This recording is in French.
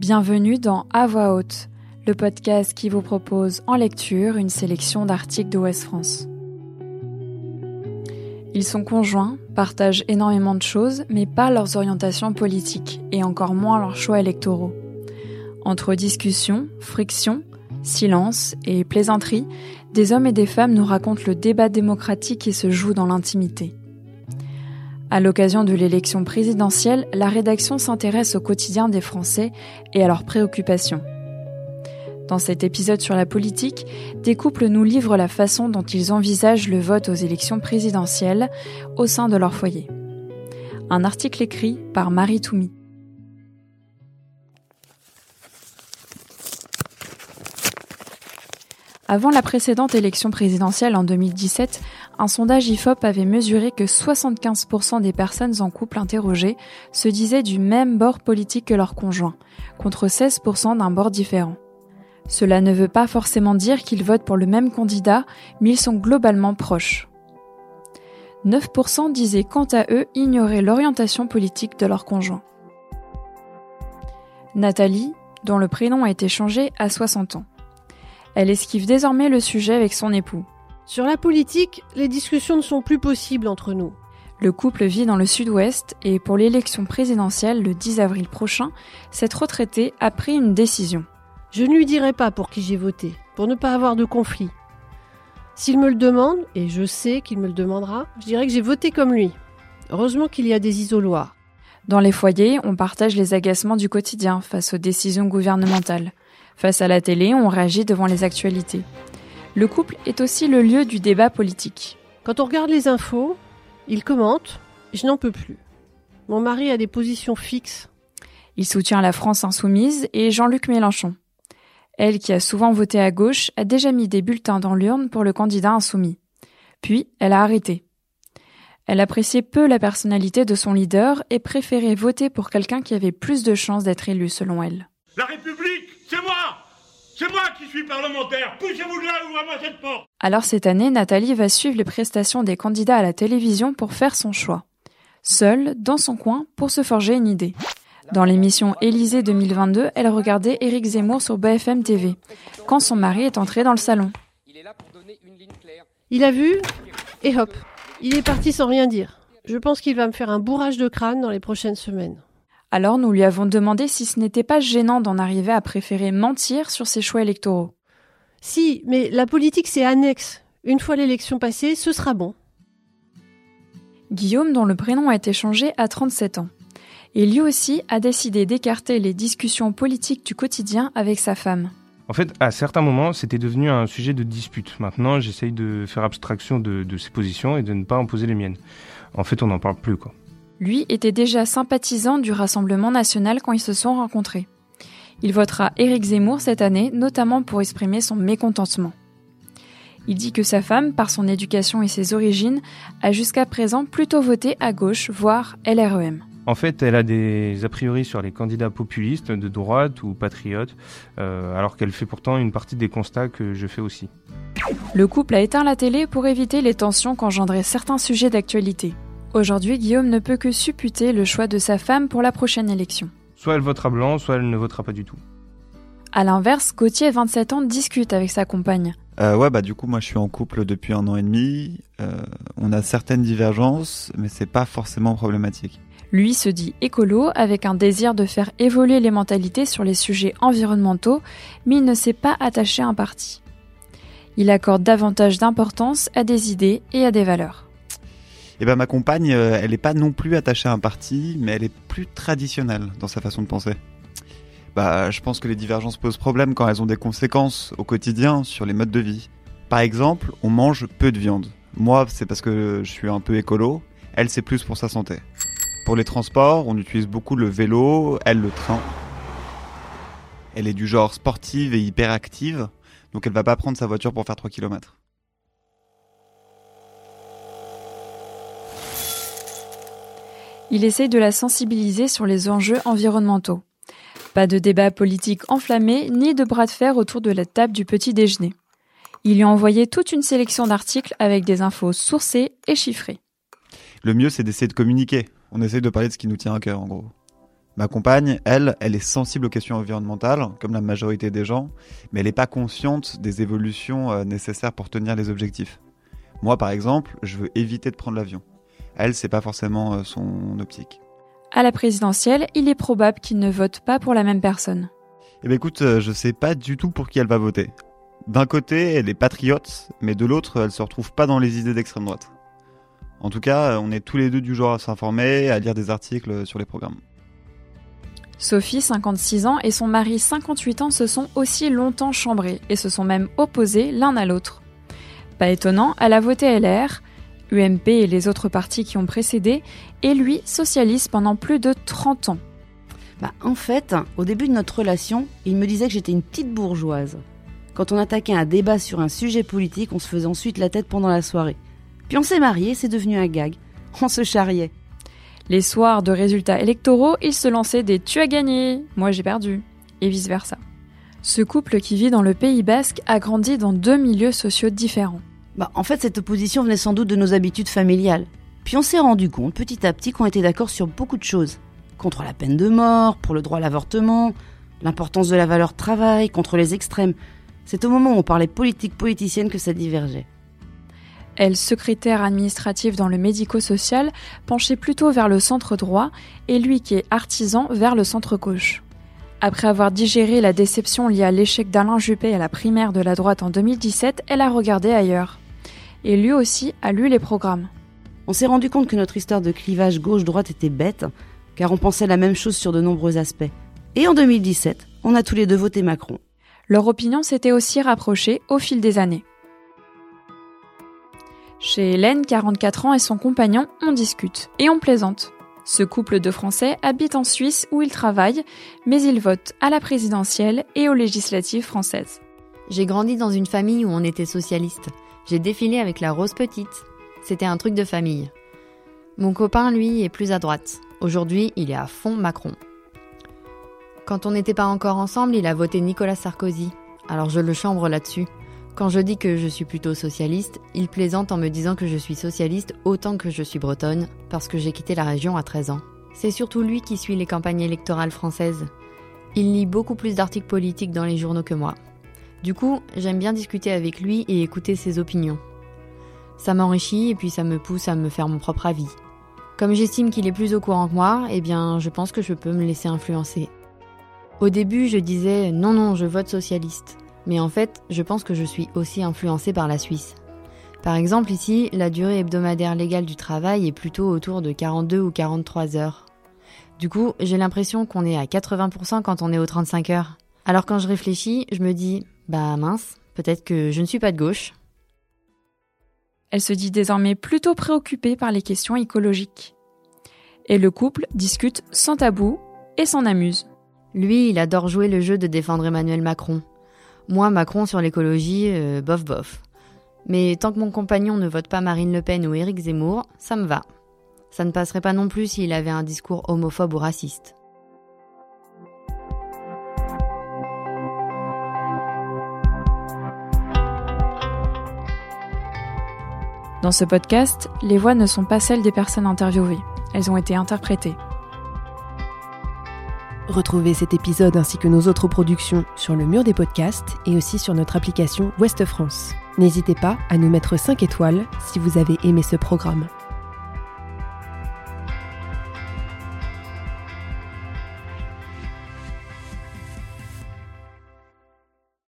Bienvenue dans À voix haute, le podcast qui vous propose en lecture une sélection d'articles de Ouest France. Ils sont conjoints, partagent énormément de choses, mais pas leurs orientations politiques, et encore moins leurs choix électoraux. Entre discussions, frictions, silence et plaisanteries, des hommes et des femmes nous racontent le débat démocratique qui se joue dans l'intimité. À l'occasion de l'élection présidentielle, la rédaction s'intéresse au quotidien des Français et à leurs préoccupations. Dans cet épisode sur la politique, des couples nous livrent la façon dont ils envisagent le vote aux élections présidentielles au sein de leur foyer. Un article écrit par Marie Toumi. Avant la précédente élection présidentielle en 2017, un sondage IFOP avait mesuré que 75% des personnes en couple interrogées se disaient du même bord politique que leur conjoint, contre 16% d'un bord différent. Cela ne veut pas forcément dire qu'ils votent pour le même candidat, mais ils sont globalement proches. 9% disaient quant à eux ignorer l'orientation politique de leur conjoint. Nathalie, dont le prénom a été changé, a 60 ans. Elle esquive désormais le sujet avec son époux. Sur la politique, les discussions ne sont plus possibles entre nous. Le couple vit dans le sud-ouest et pour l'élection présidentielle le 10 avril prochain, cette retraitée a pris une décision. Je ne lui dirai pas pour qui j'ai voté, pour ne pas avoir de conflit. S'il me le demande, et je sais qu'il me le demandera, je dirais que j'ai voté comme lui. Heureusement qu'il y a des isoloirs. Dans les foyers, on partage les agacements du quotidien face aux décisions gouvernementales. Face à la télé, on réagit devant les actualités. Le couple est aussi le lieu du débat politique. Quand on regarde les infos, il commente, je n'en peux plus. Mon mari a des positions fixes. Il soutient la France insoumise et Jean-Luc Mélenchon. Elle, qui a souvent voté à gauche, a déjà mis des bulletins dans l'urne pour le candidat insoumis. Puis, elle a arrêté. Elle appréciait peu la personnalité de son leader et préférait voter pour quelqu'un qui avait plus de chances d'être élu, selon elle. La République, c'est moi C'est moi qui suis parlementaire Poussez-vous de là, ouvrez-moi cette porte Alors cette année, Nathalie va suivre les prestations des candidats à la télévision pour faire son choix. Seule, dans son coin, pour se forger une idée. Dans l'émission Élysée 2022, elle regardait Éric Zemmour sur BFM TV, quand son mari est entré dans le salon. Il a vu, et hop, il est parti sans rien dire. Je pense qu'il va me faire un bourrage de crâne dans les prochaines semaines. Alors nous lui avons demandé si ce n'était pas gênant d'en arriver à préférer mentir sur ses choix électoraux. Si, mais la politique c'est annexe. Une fois l'élection passée, ce sera bon. Guillaume, dont le prénom a été changé, a 37 ans. Et lui aussi a décidé d'écarter les discussions politiques du quotidien avec sa femme. En fait, à certains moments, c'était devenu un sujet de dispute. Maintenant, j'essaye de faire abstraction de, de ses positions et de ne pas imposer les miennes. En fait, on n'en parle plus, quoi. Lui était déjà sympathisant du Rassemblement national quand ils se sont rencontrés. Il votera Éric Zemmour cette année, notamment pour exprimer son mécontentement. Il dit que sa femme, par son éducation et ses origines, a jusqu'à présent plutôt voté à gauche, voire LREM. En fait, elle a des a priori sur les candidats populistes de droite ou patriotes, euh, alors qu'elle fait pourtant une partie des constats que je fais aussi. Le couple a éteint la télé pour éviter les tensions qu'engendraient certains sujets d'actualité. Aujourd'hui, Guillaume ne peut que supputer le choix de sa femme pour la prochaine élection. Soit elle votera blanc, soit elle ne votera pas du tout. À l'inverse, Gauthier, 27 ans, discute avec sa compagne. Euh, ouais, bah du coup, moi je suis en couple depuis un an et demi. Euh, on a certaines divergences, mais c'est pas forcément problématique. Lui se dit écolo avec un désir de faire évoluer les mentalités sur les sujets environnementaux, mais il ne s'est pas attaché à un parti. Il accorde davantage d'importance à des idées et à des valeurs. Et ben ma compagne, euh, elle est pas non plus attachée à un parti, mais elle est plus traditionnelle dans sa façon de penser. Bah, je pense que les divergences posent problème quand elles ont des conséquences au quotidien sur les modes de vie. Par exemple, on mange peu de viande. Moi, c'est parce que je suis un peu écolo. Elle, c'est plus pour sa santé. Pour les transports, on utilise beaucoup le vélo, elle le train. Elle est du genre sportive et hyperactive, donc elle va pas prendre sa voiture pour faire 3 km. Il essaye de la sensibiliser sur les enjeux environnementaux. Pas de débat politique enflammé, ni de bras de fer autour de la table du petit déjeuner. Il lui a envoyé toute une sélection d'articles avec des infos sourcées et chiffrées. Le mieux, c'est d'essayer de communiquer. On essaye de parler de ce qui nous tient à cœur, en gros. Ma compagne, elle, elle est sensible aux questions environnementales, comme la majorité des gens, mais elle n'est pas consciente des évolutions euh, nécessaires pour tenir les objectifs. Moi, par exemple, je veux éviter de prendre l'avion. Elle, c'est pas forcément euh, son optique. À la présidentielle, il est probable qu'il ne vote pas pour la même personne. Eh ben écoute, euh, je sais pas du tout pour qui elle va voter. D'un côté, elle est patriote, mais de l'autre, elle se retrouve pas dans les idées d'extrême droite. En tout cas, on est tous les deux du genre à s'informer, à lire des articles sur les programmes. Sophie, 56 ans, et son mari, 58 ans, se sont aussi longtemps chambrés et se sont même opposés l'un à l'autre. Pas étonnant, elle a voté LR, UMP et les autres partis qui ont précédé, et lui, socialiste pendant plus de 30 ans. Bah, en fait, au début de notre relation, il me disait que j'étais une petite bourgeoise. Quand on attaquait un débat sur un sujet politique, on se faisait ensuite la tête pendant la soirée. Puis on s'est mariés, c'est devenu un gag. On se charriait. Les soirs de résultats électoraux, ils se lançaient des Tu as gagné, moi j'ai perdu, et vice-versa. Ce couple qui vit dans le Pays basque a grandi dans deux milieux sociaux différents. Bah, en fait, cette opposition venait sans doute de nos habitudes familiales. Puis on s'est rendu compte petit à petit qu'on était d'accord sur beaucoup de choses. Contre la peine de mort, pour le droit à l'avortement, l'importance de la valeur travail, contre les extrêmes. C'est au moment où on parlait politique politicienne que ça divergeait. Elle, secrétaire administrative dans le médico-social, penchait plutôt vers le centre droit et lui qui est artisan vers le centre gauche. Après avoir digéré la déception liée à l'échec d'Alain Juppé à la primaire de la droite en 2017, elle a regardé ailleurs. Et lui aussi a lu les programmes. On s'est rendu compte que notre histoire de clivage gauche-droite était bête, car on pensait la même chose sur de nombreux aspects. Et en 2017, on a tous les deux voté Macron. Leur opinion s'était aussi rapprochée au fil des années. Chez Hélène, 44 ans, et son compagnon, on discute et on plaisante. Ce couple de Français habite en Suisse où ils travaillent, mais ils votent à la présidentielle et aux législatives françaises. J'ai grandi dans une famille où on était socialiste. J'ai défilé avec la Rose Petite. C'était un truc de famille. Mon copain, lui, est plus à droite. Aujourd'hui, il est à fond Macron. Quand on n'était pas encore ensemble, il a voté Nicolas Sarkozy. Alors je le chambre là-dessus. Quand je dis que je suis plutôt socialiste, il plaisante en me disant que je suis socialiste autant que je suis bretonne, parce que j'ai quitté la région à 13 ans. C'est surtout lui qui suit les campagnes électorales françaises. Il lit beaucoup plus d'articles politiques dans les journaux que moi. Du coup, j'aime bien discuter avec lui et écouter ses opinions. Ça m'enrichit et puis ça me pousse à me faire mon propre avis. Comme j'estime qu'il est plus au courant que moi, eh bien, je pense que je peux me laisser influencer. Au début, je disais non, non, je vote socialiste. Mais en fait, je pense que je suis aussi influencée par la Suisse. Par exemple, ici, la durée hebdomadaire légale du travail est plutôt autour de 42 ou 43 heures. Du coup, j'ai l'impression qu'on est à 80% quand on est aux 35 heures. Alors quand je réfléchis, je me dis, bah mince, peut-être que je ne suis pas de gauche. Elle se dit désormais plutôt préoccupée par les questions écologiques. Et le couple discute sans tabou et s'en amuse. Lui, il adore jouer le jeu de défendre Emmanuel Macron. Moi, Macron sur l'écologie, euh, bof bof. Mais tant que mon compagnon ne vote pas Marine Le Pen ou Éric Zemmour, ça me va. Ça ne passerait pas non plus s'il avait un discours homophobe ou raciste. Dans ce podcast, les voix ne sont pas celles des personnes interviewées, elles ont été interprétées. Retrouvez cet épisode ainsi que nos autres productions sur le mur des podcasts et aussi sur notre application Ouest France. N'hésitez pas à nous mettre 5 étoiles si vous avez aimé ce programme.